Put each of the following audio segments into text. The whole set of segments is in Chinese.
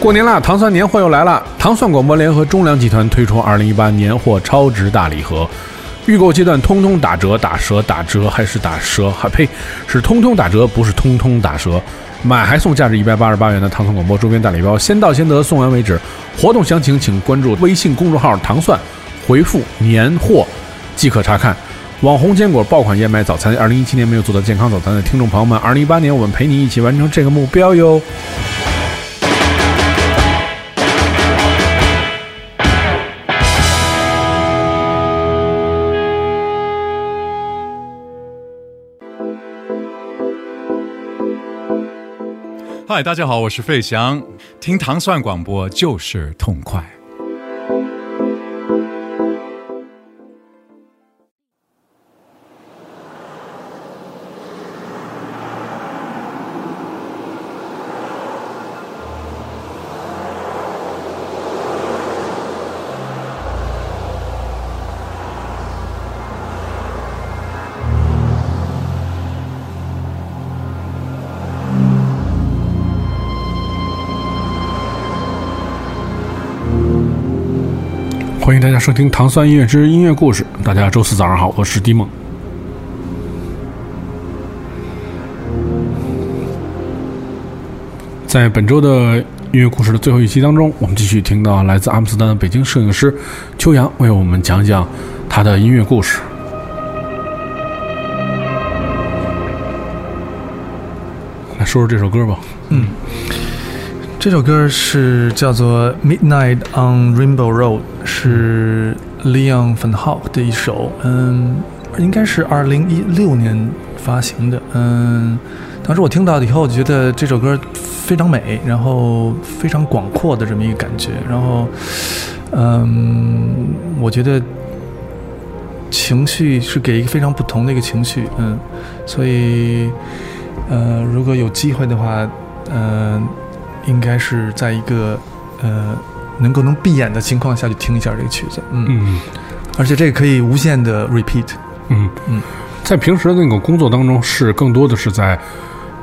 过年啦，糖蒜年货又来了。糖蒜广播联合中粮集团推出二零一八年货超值大礼盒，预购阶段通通打折、打折、打折，还是打折？还呸，是通通打折，不是通通打折。买还送价值一百八十八元的糖蒜广播周边大礼包，先到先得，送完为止。活动详情请关注微信公众号“糖蒜”，回复“年货”即可查看。网红坚果爆款燕麦早餐，二零一七年没有做到健康早餐的听众朋友们，二零一八年我们陪你一起完成这个目标哟。嗨，大家好，我是费翔，听糖蒜广播就是痛快。收听《糖蒜音乐之音乐故事》。大家周四早上好，我是迪梦。在本周的音乐故事的最后一期当中，我们继续听到来自阿姆斯特丹的北京摄影师秋阳为我们讲讲他的音乐故事。来说说这首歌吧。嗯，这首歌是叫做《Midnight on Rainbow Road》，是 Leon Van Hawk 的一首，嗯，应该是二零一六年发行的。嗯，当时我听到以后，觉得这首歌非常美，然后非常广阔的这么一个感觉，然后，嗯，我觉得情绪是给一个非常不同的一个情绪，嗯，所以，呃，如果有机会的话，嗯、应该是在一个呃能够能闭眼的情况下去听一下这个曲子，嗯，嗯。而且这个可以无限的 repeat，嗯。嗯，在平时的那个工作当中，是更多的是在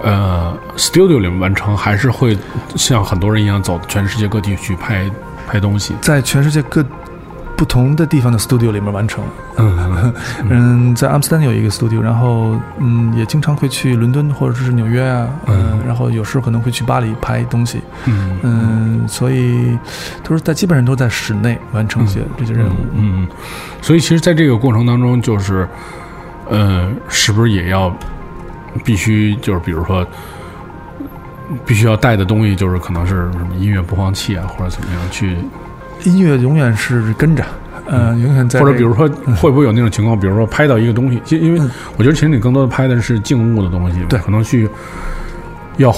呃 studio 里面完成，还是会像很多人一样走全世界各地去拍拍东西？在全世界各不同的地方的 studio 里面完成。嗯嗯，在阿姆斯特丹有一个 studio，然后嗯也经常会去伦敦或者是纽约啊，嗯，嗯然后有时候可能会去巴黎拍东西，嗯嗯，所以都是在基本上都在室内完成一些这些任务。嗯，嗯所以其实在这个过程当中，就是呃，是不是也要必须就是比如说。必须要带的东西就是可能是什么音乐播放器啊，或者怎么样去，音乐永远是跟着，呃，永远在。或者比如说会不会有那种情况，比如说拍到一个东西，就因为我觉得其实你更多的拍的是静物的东西，对。可能去要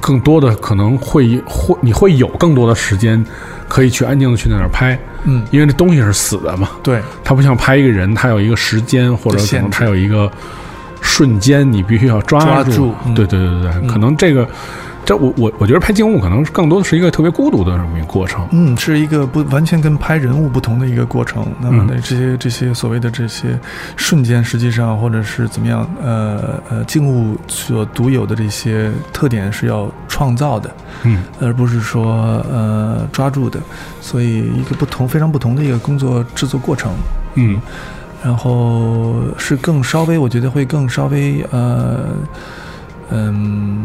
更多的可能会会你会有更多的时间可以去安静的去那儿拍，嗯，因为这东西是死的嘛，对，它不像拍一个人，它有一个时间或者它有一个瞬间，你必须要抓抓住。对对对对，可能这个。这我我我觉得拍静物可能更多的是一个特别孤独的这么一个过程，嗯，是一个不完全跟拍人物不同的一个过程。那么嗯呢，这些这些所谓的这些瞬间，实际上或者是怎么样，呃呃，静物所独有的这些特点是要创造的，嗯而不是说呃抓住的。所以一个不同非常不同的一个工作制作过程。嗯然后是更稍微，我觉得会更稍微呃，嗯，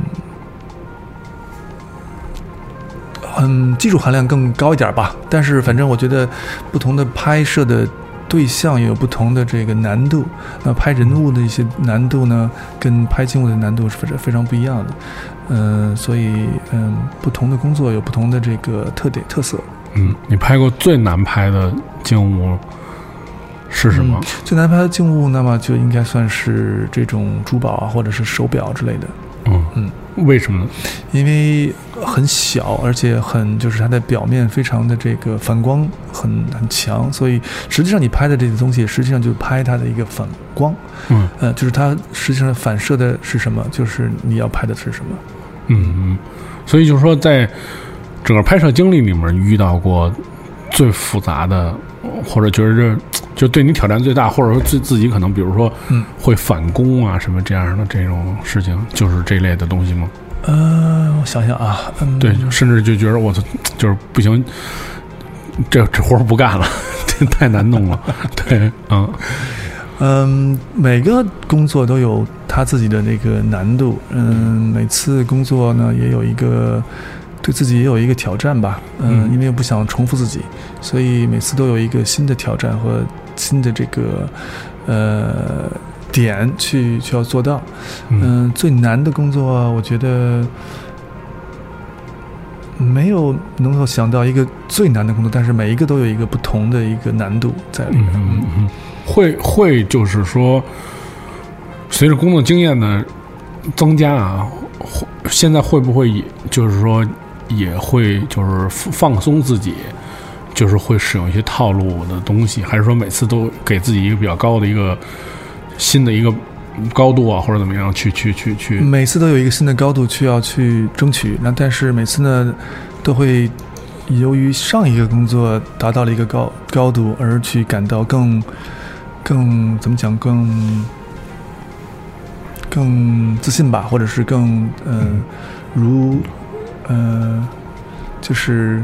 嗯，技术含量更高一点吧。但是反正我觉得不同的拍摄的对象也有不同的这个难度。那拍人物的一些难度呢，跟拍静物的难度是非常非常不一样的。嗯、所以嗯，不同的工作有不同的这个特点特色。嗯，你拍过最难拍的静物是什么嗯？最难拍的静物，那么就应该算是这种珠宝啊，或者是手表之类的，嗯嗯，为什么呢？因为很小，而且很就是它的表面非常的这个反光很很强，所以实际上你拍的这些东西，实际上就拍它的一个反光，嗯呃，就是它实际上反射的是什么，就是你要拍的是什么。嗯嗯，所以就是说，在整个拍摄经历里面遇到过最复杂的或者觉得这就对你挑战最大，或者说自自己可能比如说嗯会反攻啊什么这样的这种事情，就是这类的东西吗？呃，我想想啊，嗯，对，甚至就觉得我操，就是不行，这这活不干了，这 太难弄了。对，嗯。嗯，每个工作都有他自己的那个难度，嗯，每次工作呢也有一个对自己也有一个挑战吧，嗯，嗯。因为不想重复自己，所以每次都有一个新的挑战和新的这个呃点去去要做到，嗯嗯，最难的工作，我觉得没有能够想到一个最难的工作，但是每一个都有一个不同的一个难度在里嗯面。嗯嗯，会会就是说，随着工作经验的增加啊，会现在会不会也就是说也会就是放放松自己？就是会使用一些套路的东西，还是说每次都给自己一个比较高的一个新的一个高度啊，或者怎么样去去去去？每次都有一个新的高度去要去争取，那但是每次呢，都会由于上一个工作达到了一个高高度，而去感到更更怎么讲更更自信吧，或者是更嗯、呃、如呃就是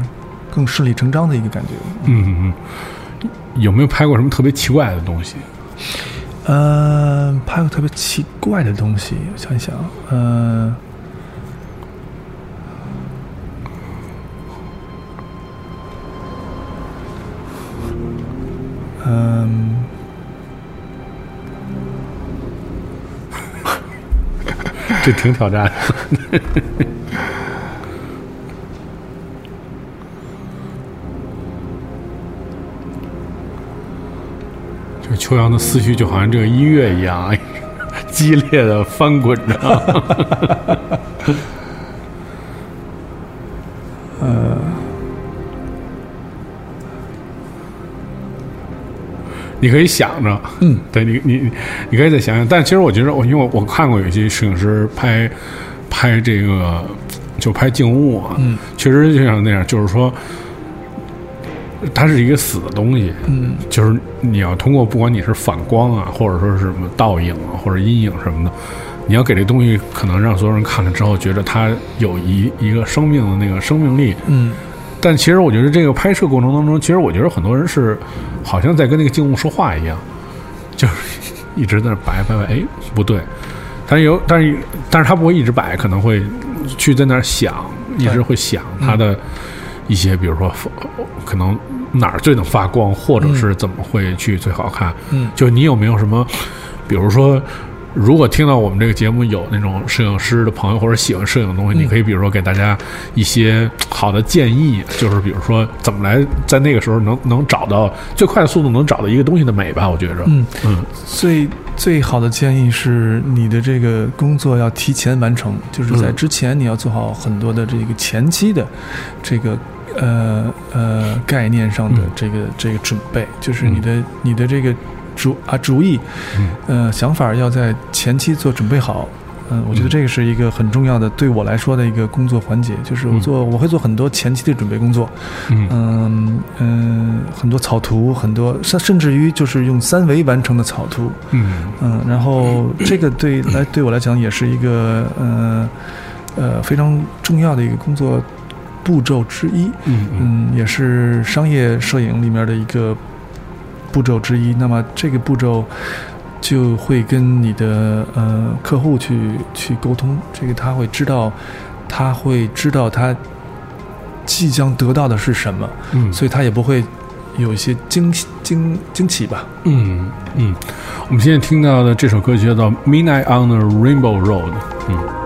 更顺理成章的一个感觉。嗯嗯嗯，有没有拍过什么特别奇怪的东西？呃，拍过特别奇怪的东西，我想一想，呃，嗯，这挺挑战的。秋阳的思绪就好像这个音乐一样，激烈的翻滚着。呃你可以想着，嗯，对你，你你可以再想想。但其实我觉得，我因为我我看过有些摄影师拍拍这个，就拍静物啊，嗯，确实就像那样，就是说，它是一个死的东西，嗯就是你要通过不管你是反光啊，或者说是什么倒影啊，或者阴影什么的，你要给这东西可能让所有人看了之后觉得它有一一个生命的那个生命力。嗯但其实我觉得这个拍摄过程当中，其实我觉得很多人是好像在跟那个静物说话一样，就是一直在那摆摆摆，哎，不对。但是有，但是但是他不会一直摆，可能会去在那儿想，一直会想他的一些，比如说可能哪儿最能发光，或者是怎么会去最好看。嗯。就你有没有什么，比如说，如果听到我们这个节目有那种摄影师的朋友或者喜欢摄影的东西，嗯。你可以比如说给大家一些好的建议，就是比如说怎么来在那个时候能能找到最快的速度能找到一个东西的美吧？我觉着，嗯，嗯。最最好的建议是你的这个工作要提前完成，就是在嗯。之前你要做好很多的这个前期的这个呃呃概念上的嗯。这个、这个准备，就是你的、你的这个主啊主意嗯。呃想法要在前期做准备好。嗯，我觉得嗯。这个是一个很重要的，对我来说的一个工作环节，就是我嗯。做、我会做很多前期的准备工作，嗯。嗯嗯，很多草图，很多甚甚至于就是用三维完成的草图，嗯。嗯，然后这个对来对我来讲也是一个呃呃非常重要的一个工作步骤之一，嗯嗯嗯，也是商业摄影里面的一个步骤之一。那么这个步骤就会跟你的呃客户去去沟通，这个他会知道，他会知道他即将得到的是什么，嗯，所以他也不会有一些惊惊惊奇吧。嗯嗯，我们现在听到的这首歌曲叫做《Midnight on the Rainbow Road》，嗯。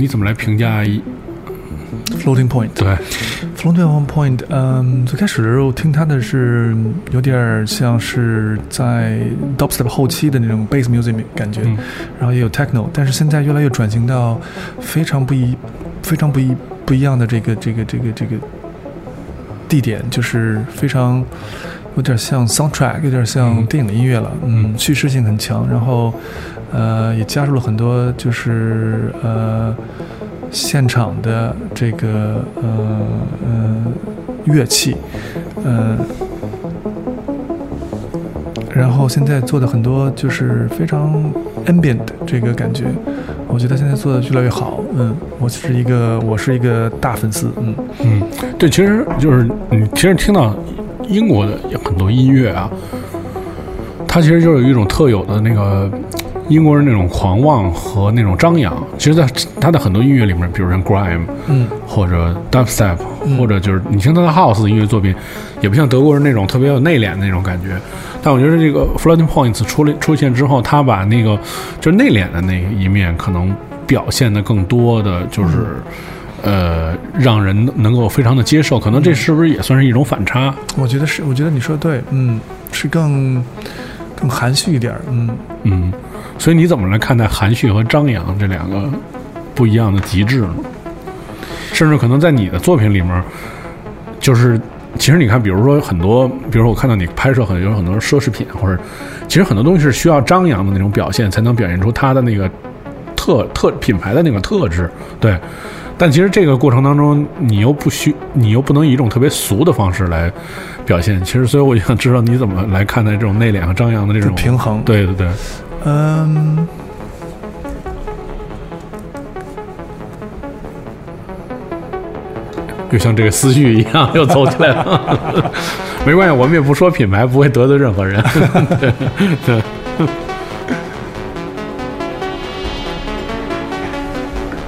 你怎么来评价 Floating Point，对。Floating Point，嗯，最开始的时候听它的是有点像是在 dubstep 后期的那种 bass music 感觉，嗯。然后也有 techno，但是现在越来越转型到非常不一、非常不一不一样的这个这个这个这个地点，就是非常有点像 soundtrack，有点像嗯。电影的音乐了，嗯，嗯。叙事性很强，然后呃也加入了很多就是呃现场的这个呃呃乐器，呃。然后现在做的很多就是非常 ambient 这个感觉，我觉得现在做的越来越好。嗯，我是一个我是一个大粉丝。嗯嗯，对，其实就是你其实听到英国的很多音乐啊，它其实就是有一种特有的那个英国人那种狂妄和那种张扬。其实，在他的很多音乐里面，比如像 grime 嗯或者 dubstep，、嗯或者就是你听他的 house 的音乐作品，也不像德国人那种特别有内敛的那种感觉。但我觉得这个 Floating Points 出来出现之后，他把那个就是内敛的那一面可能表现的更多的就是。呃，让人能够非常的接受，可能这是不是也算是一种反差？我觉得是，我觉得你说的对。嗯，是更更含蓄一点儿。嗯嗯，所以你怎么来看待含蓄和张扬这两个不一样的极致呢？甚至可能在你的作品里面，就是其实你看，比如说很多，比如说我看到你拍摄很有很多奢侈品，或者其实很多东西是需要张扬的那种表现，才能表现出它的那个特特品牌的那个特质。对，但其实这个过程当中，你又不需，你又不能以一种特别俗的方式来表现。其实，所以我就想知道你怎么来看待这种内敛和张扬的这种平衡对对对。嗯，就像这个思绪一样，又走起来了。没关系，我们也不说品牌，不会得罪任何人。对对，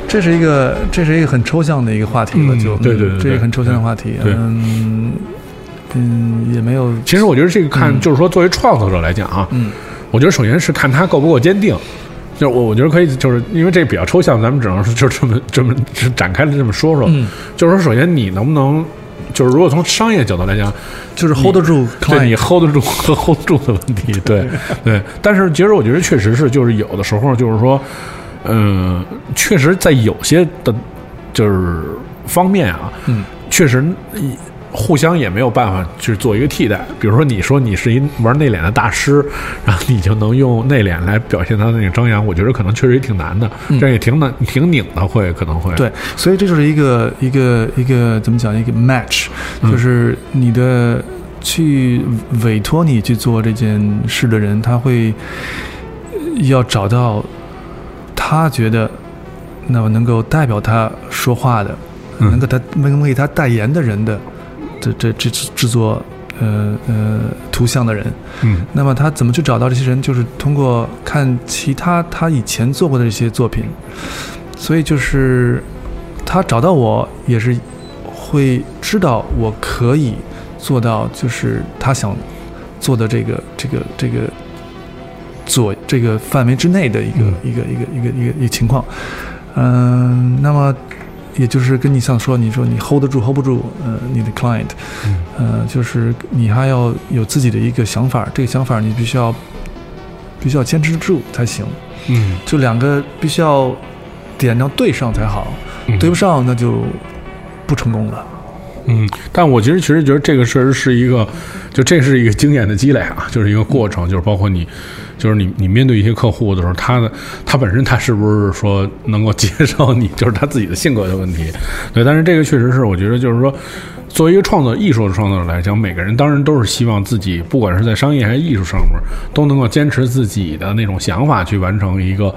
这是一个这是一个很抽象的一个话题了，嗯就对对对对这是一个很抽象的话题。嗯嗯，也没有其实我觉得这个看，就是说作为创作者来讲啊，嗯我觉得首先是看他够不够坚定。就是我，我觉得可以，就是因为这比较抽象，咱们只能是就这么这么是展开的这么说说。嗯，就是说，首先你能不能，就是如果从商业角度来讲，就是 hold 得住对你。hold 得住和 hold 不住的问题，对对。但是其实我觉得确实是，就是有的时候就是说，嗯、确实在有些的，就是方面啊，嗯，确实一互相也没有办法去做一个替代。比如说，你说你是一玩内敛的大师，然后你就能用内敛来表现他的那个张扬，我觉得可能确实也挺难的，嗯这样也挺难，挺拧的，会可能会对，所以这就是一个一个一个怎么讲？一个 match，嗯就是你的去委托你去做这件事的人，他会呃要找到他觉得那么能够代表他说话的，嗯能够他能为他代言的人的这这这制制作呃呃图像的人，嗯那么他怎么去找到这些人？就是通过看其他他以前做过的这些作品，所以就是他找到我也是会知道我可以做到，就是他想做的这个这个这个左这个范围之内的一个、嗯一个一个一个一个一个情况。嗯，那么也就是跟你想说，你说你 hold 得住 hold 不住，呃，你的 client，嗯。呃，就是你还要有自己的一个想法，这个想法你必须要必须要坚持住才行，嗯。就两个必须要点要对上才好，嗯，对不上那就不成功了。嗯，但我其实其实觉得这个确实是一个，就这是一个经验的积累啊，就是一个过程，就是包括你，就是你你面对一些客户的时候，他的他本身他是不是说能够接受你，就是他自己的性格的问题，对，但是这个确实是我觉得就是说。作为一个创作艺术的创作者来讲，每个人当然都是希望自己，不管是在商业还是艺术上面，都能够坚持自己的那种想法去完成一个。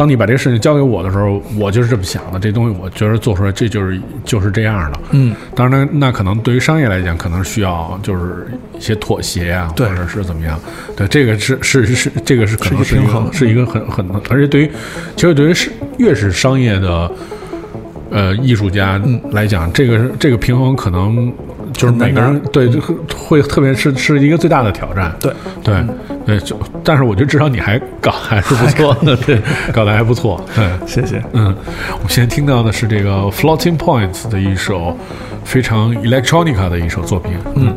当你把这个事情交给我的时候，我就是这么想的，这东西我觉得做出来这就是就是这样的。嗯，当然，那可能对于商业来讲，可能需要就是一些妥协啊，或者是怎么样。对，这个是是是，这个是可能是一个是一个很很，而且对于其实对于是越是商业的呃艺术家嗯来讲，这个这个平衡可能就是每个人对就会特别是是一个最大的挑战。对对对，就但是我觉得至少你还搞还是不错的，对，搞得还不错。对，谢谢。嗯，我们现在听到的是这个 Floating Points 的一首非常 electronica 的一首作品。嗯。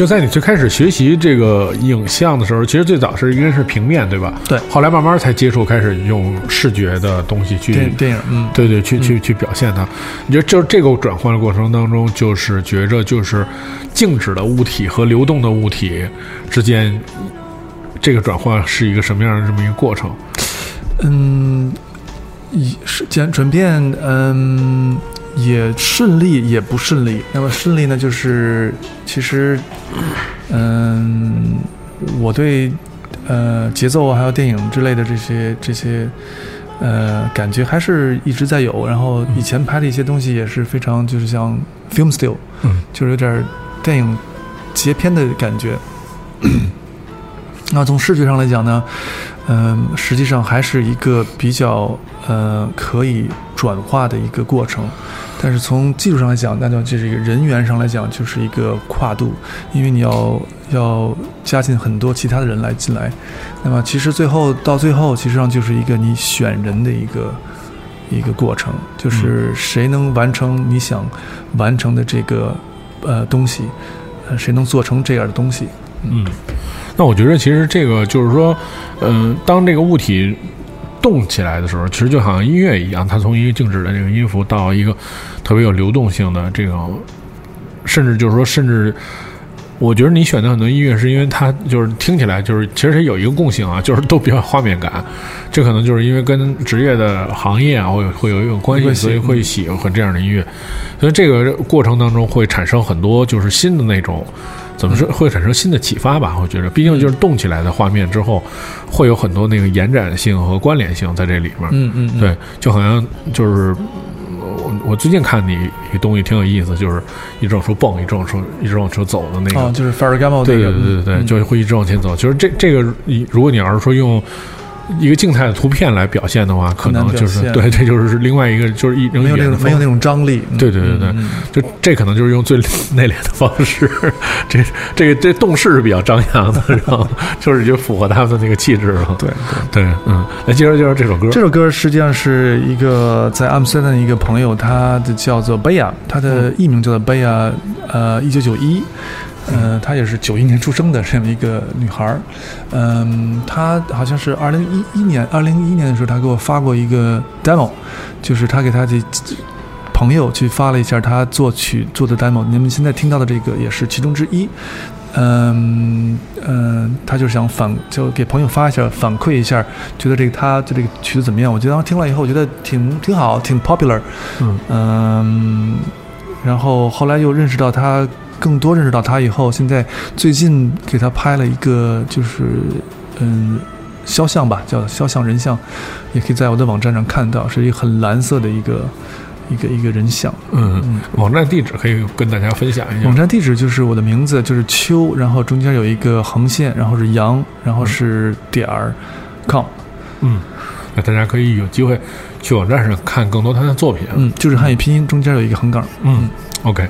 就在你最开始学习这个影像的时候，其实最早是应该是平面，对吧？对后来慢慢才接触，开始用视觉的东西去电电影，嗯，对对，去去去表现它。你觉得就是这个转换的过程当中，就是觉着就是静止的物体和流动的物体之间，这个转换是一个什么样的这么一个过程？嗯，以是转转变，嗯，也顺利，也不顺利。那么顺利呢，就是其实，嗯，我对呃节奏还有电影之类的这些这些呃感觉还是一直在有。然后以前拍的一些东西也是非常就是像 film still，嗯，就是有点电影截片的感觉。那从视觉上来讲呢，嗯、实际上还是一个比较呃可以转化的一个过程。但是从技术上来讲，那就这是一个人员上来讲，就是一个跨度，因为你要要加进很多其他的人来进来。那么其实最后到最后，其实上就是一个你选人的一个一个过程，就是谁能完成你想完成的这个呃东西，呃谁能做成这样的东西。嗯，那我觉得其实这个就是说，嗯、当这个物体动起来的时候，其实就好像音乐一样，它从一个静止的这个音符到一个特别有流动性的这种，甚至就是说，甚至我觉得你选的很多音乐是因为它就是听起来就是其实它有一个共性啊，就是都比较有画面感，这可能就是因为跟职业的行业啊会会有一种，关系所以会喜欢这样的音乐，所以这个过程当中会产生很多就是新的那种。怎么说会产生新的启发吧？我觉得，毕竟就是动起来的画面之后，会有很多那个延展性和关联性在这里面。嗯嗯，嗯对，就好像就是我我最近看你一个东西挺有意思，就是一直往出蹦，一直往出一直往出走的那个。哦，就是 Ferragamo 对那个，对对对对，嗯就会一直往前走。就是这这个，你如果你要是说用一个静态的图片来表现的话，可能就是对，这就是另外一个，就是一种没有那种没有那种张力。嗯对对对对就这可能就是用最 内敛的方式，这这个这动势是比较张扬的，然后就是就符合他们的那个气质了。对对。对，嗯，来接着介绍这首歌。这首歌实际上是一个在阿姆斯特丹的一个朋友，他的叫做贝亚，他的艺名叫做贝亚，呃，一九九一，呃，她也是九一年出生的这么一个女孩儿，嗯，她好像是二零一一年，二零一一年的时候，她给我发过一个 demo，就是她给她的朋友去发了一下她作曲做的 demo，你们现在听到的这个也是其中之一。嗯嗯，他就是想反，就给朋友发一下，反馈一下，觉得这个他就这个曲子怎么样？我觉得当时听了以后，我觉得挺挺好，挺 popular。嗯嗯，然后后来又认识到他，更多认识到他以后，现在最近给他拍了一个就是嗯肖像吧，叫肖像人像，也可以在我的网站上看到，是一个很蓝色的一个一个一个人像。嗯嗯，网站地址可以跟大家分享一下。网站地址就是我的名字，就是秋，然后中间有一个横线，然后是阳，然后是点儿 com，嗯，那大家可以有机会去网站上看更多他的作品。嗯，就是汉语拼音中间有一个横杠。嗯，OK。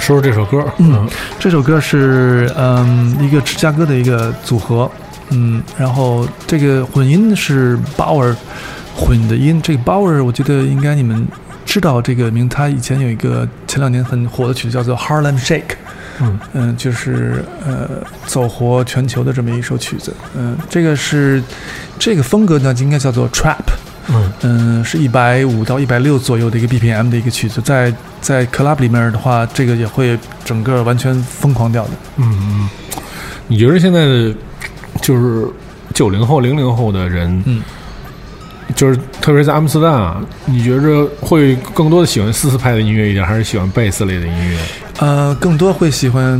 说说这首歌，嗯，这首歌是嗯一个芝加哥的一个组合，嗯，然后这个混音是 Bauer 混的音，这个 Bauer 我觉得应该你们知道这个名，他以前有一个前两年很火的曲子叫做 Harlem Shake，嗯。嗯，就是呃走活全球的这么一首曲子，嗯，这个是这个风格呢应该叫做 Trap。嗯。嗯，是一百五到一百六左右的一个 BPM 的一个曲子，在在 club 里面的话，这个也会整个完全疯狂掉的。嗯嗯，你觉得现在的就是九零后、零零后的人，嗯，就是特别是在阿姆斯特丹啊，你觉着会更多的喜欢四四拍的音乐一点，还是喜欢贝斯类的音乐？呃，更多会喜欢，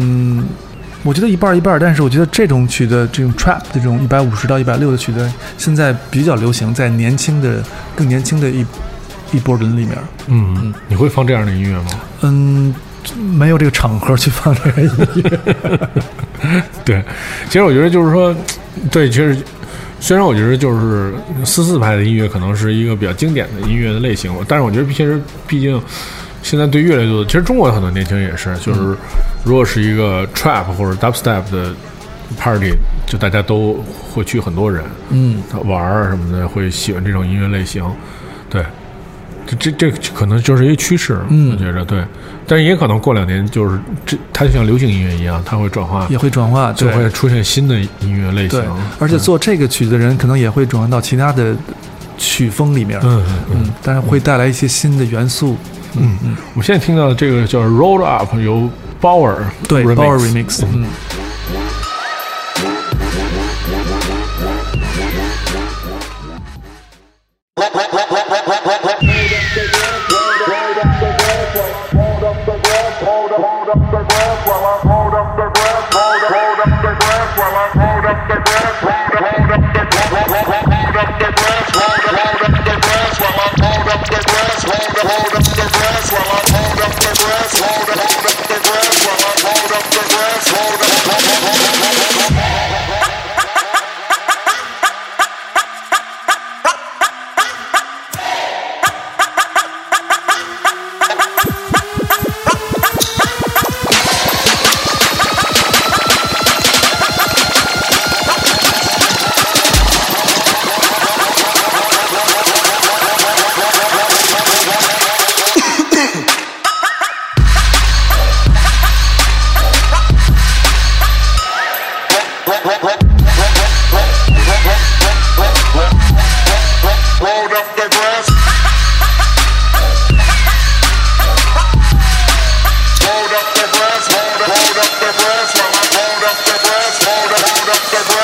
我觉得一半儿一半儿，但是我觉得这种曲的，这种 trap 的这种一百五十到一百六的曲子，现在比较流行，在年轻的、更年轻的一一波人里面。嗯，你会放这样的音乐吗？嗯，没有这个场合去放这个音乐。对，其实我觉得就是说，对，其实虽然我觉得就是四四拍的音乐可能是一个比较经典的音乐的类型，但是我觉得其实毕竟现在对越来越多的，其实中国有很多年轻人也是，就是如果是一个 trap 或者 dubstep 的 party，就大家都会去很多人嗯，玩儿什么的，会喜欢这种音乐类型，对。这这这可能就是一个趋势，嗯。我觉着对，但是也可能过两年就是这，它就像流行音乐一样，它会转化，也会转化，就会出现新的音乐类型对，，而且做这个曲子的人可能也会转换到其他的曲风里面。嗯嗯嗯嗯，但是会带来一些新的元素。嗯嗯，我现在听到的这个叫 Roll Up，由 Bauer 对 Power Remix，嗯，te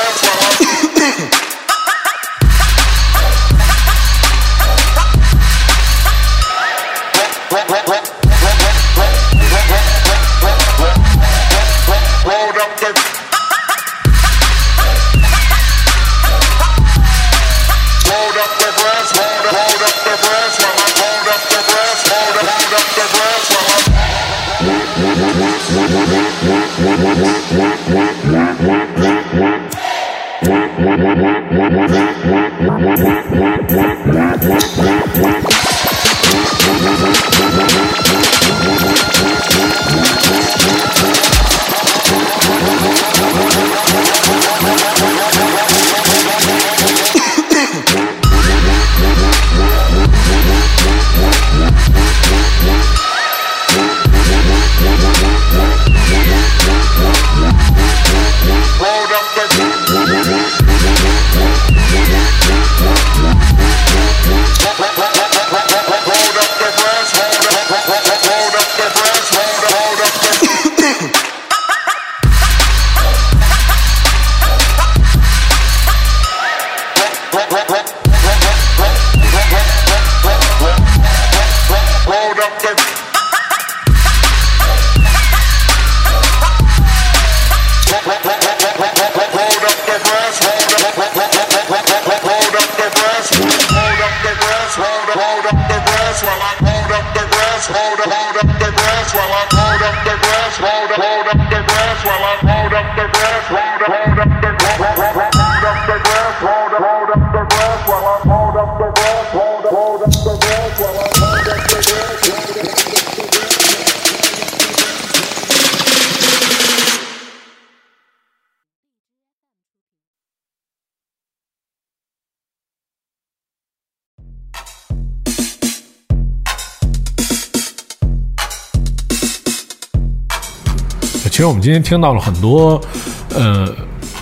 其实我们今天听到了很多，呃，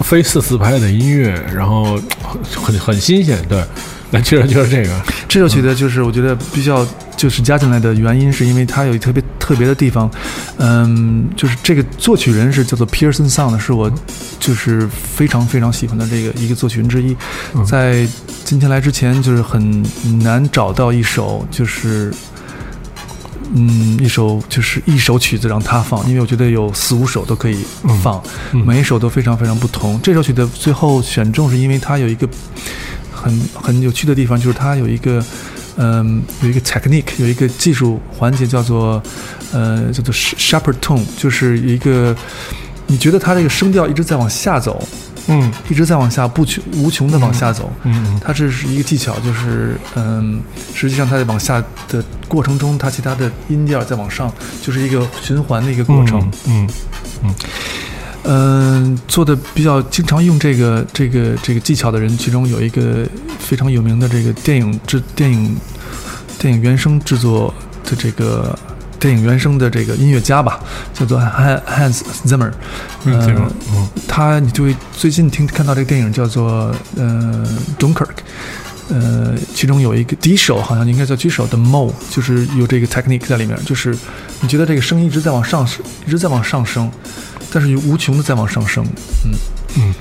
非四四拍的音乐，然后很很很新鲜，对。来，接着就是这个，这首曲子就是我觉得比较就是加进来的原因，是因为它有一特别特别的地方，嗯，就是这个作曲人是叫做 Pearson Sound，是我就是非常非常喜欢的这个一个作曲人之一。在今天来之前，就是很难找到一首就是。嗯，一首就是一首曲子让他放，因为我觉得有四五首都可以放，每一首都非常非常不同。这首曲子最后选中是因为它有一个很很有趣的地方，就是它有一个嗯有一个 technique，有一个技术环节叫做呃叫做 sharper tone，就是一个你觉得它这个声调一直在往下走，嗯。一直在往下不穷无穷的往下走，嗯它这是一个技巧，就是嗯，实际上它在往下的过程中，它其他的音调在往上，就是一个循环的一个过程。嗯嗯，做的比较经常用这个这个这个技巧的人，其中有一个非常有名的这个电影制电影电影原声制作的这个电影原声的这个音乐家吧，叫做 Han- Hans Zimmer。嗯他你就会最近听看到这个电影叫做呃 Dunkirk，呃，其中有一个第一首好像应该叫第一首的 Mo，就是有这个 technique 在里面，就是你觉得这个声音一直在往上升，一直在往上升，但是无穷的在往上升，嗯，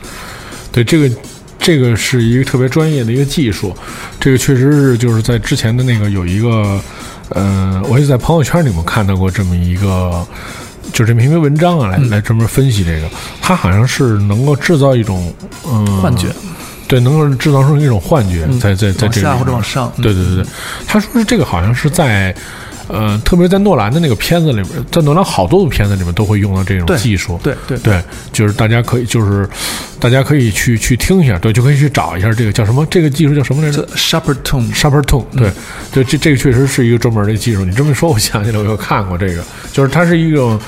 对这个。这个是一个特别专业的一个技术，这个确实是就是在之前的那个有一个，呃，我也在朋友圈里面看到过这么一个，就这么一篇文章啊，来、来专门分析这个，它好像是能够制造一种嗯幻觉，对，能够制造出一种幻觉，嗯。在在在这个里面或者往上，嗯。对对对。对，他说是这个好像是在，呃，特别在诺兰的那个片子里面，在诺兰好多部片子里面都会用到这种技术。对对。对，就是大家可以，就是大家可以去去听一下，对，就可以去找一下这个叫什么，这个技术叫什么来着？sharper tone，？Sharper tone，对，对，这这个确实是一个专门的技术。你这么一说，我想起来，我有看过这个，就是它是一种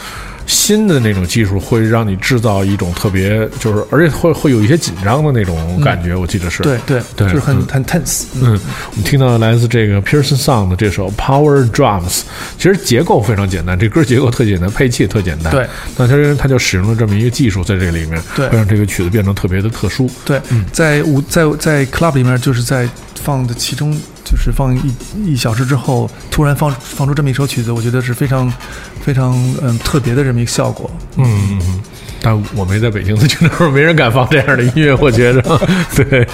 新的那种技术，会让你制造一种特别，就是而且会会有一些紧张的那种感觉，我记得是。对对对就是很嗯很 tense，嗯嗯，我们听到来自这个 Pearson Sound 的这首 Power Drums，其实结构非常简单，这歌结构特简单，配器也特简单。对，那它它就使用了这么一个技术在这里面，对会让这个曲子变得特别的特殊。对，在舞在在 club 里面，就是在放的其中，就是放一一小时之后，突然放放出这么一首曲子，我觉得是非常非常嗯特别的这么一个效果。嗯嗯。但我没在北京的那会儿，没人敢放这样的音乐，我觉着，对。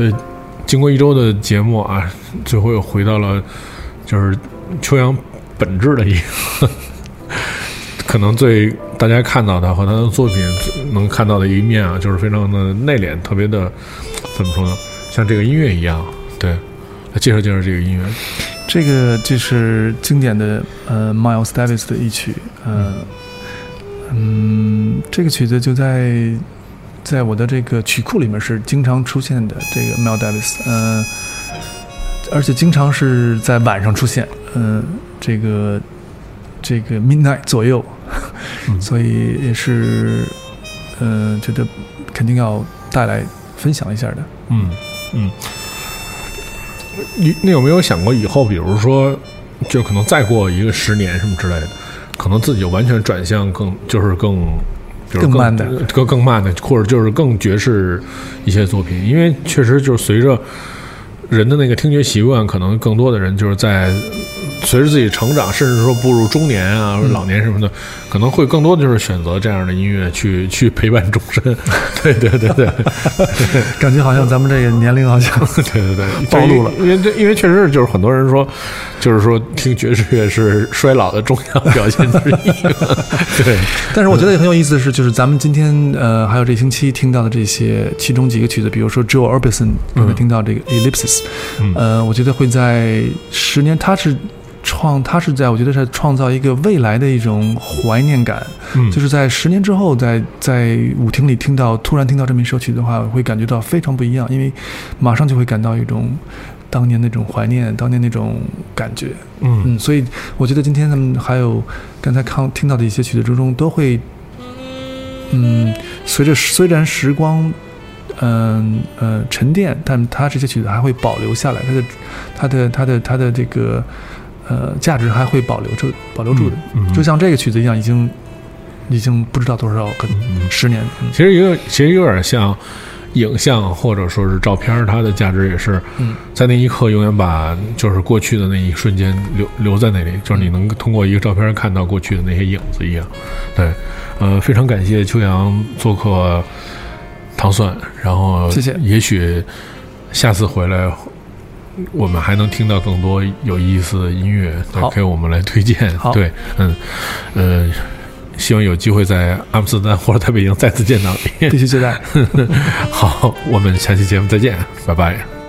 呃，经过一周的节目啊，最后又回到了就是秋阳本质的一个，可能最大家看到他和他的作品能看到的一面啊，就是非常的内敛，特别的怎么说呢？像这个音乐一样，对，来介绍介绍这个音乐。这个就是经典的呃 Miles Davis 的一曲，呃，嗯，这个曲子就在在我的这个曲库里面是经常出现的，这个 Miles Davis，呃，而且经常是在晚上出现，嗯、这个这个 midnight 左右，嗯所以也是，呃，觉得肯定要带来分享一下的。嗯嗯，你你有没有想过以后，比如说，就可能再过一个十年什么之类的，可能自己就完全转向更就是更。比如更慢的。更更慢的，或者就是更爵士一些作品，因为确实就是随着人的那个听觉习惯，可能更多的人就是在随着自己成长，甚至说步入中年啊、或者老年什么的，可能会更多的就是选择这样的音乐去去陪伴终身。对对对对，感觉好像咱们这个年龄好像 对对对，暴露了因为这因为确实是就是很多人说，就是说听爵士乐是衰老的重要表现之一。对，但是我觉得也很有意思的是，就是咱们今天呃，还有这星期听到的这些其中几个曲子，比如说 Joe Orbison 刚才听到这个 Ellipsis，、嗯呃，我觉得会在十年，他是创，他是在我觉得是创造一个未来的一种怀念感，嗯。就是在十年之后，在在舞厅里听到突然听到这么一首曲子的话，会感觉到非常不一样，因为马上就会感到一种当年那种怀念，当年那种感觉。嗯。嗯，所以我觉得今天咱们还有刚才看听到的一些曲子之中，都会，嗯，随着虽然时光，嗯呃沉淀，但它这些曲子还会保留下来，它的它的它的它的这个呃价值还会保留住保留住的，就像这个曲子一样，已经已经不知道多少个嗯十年，嗯其实有其实有点像影像或者说是照片，它的价值也是嗯。在那一刻永远把就是过去的那一瞬间留留在那里，就是你能通过一个照片看到过去的那些影子一样。对，呃，非常感谢秋阳做客糖蒜，然后谢谢。也许下次回来。我们还能听到更多有意思的音乐，给我们来推荐。好对，嗯，呃，希望有机会在阿姆斯特丹或者在北京再次见到你。必须接待。好，我们下期节目再见，拜拜。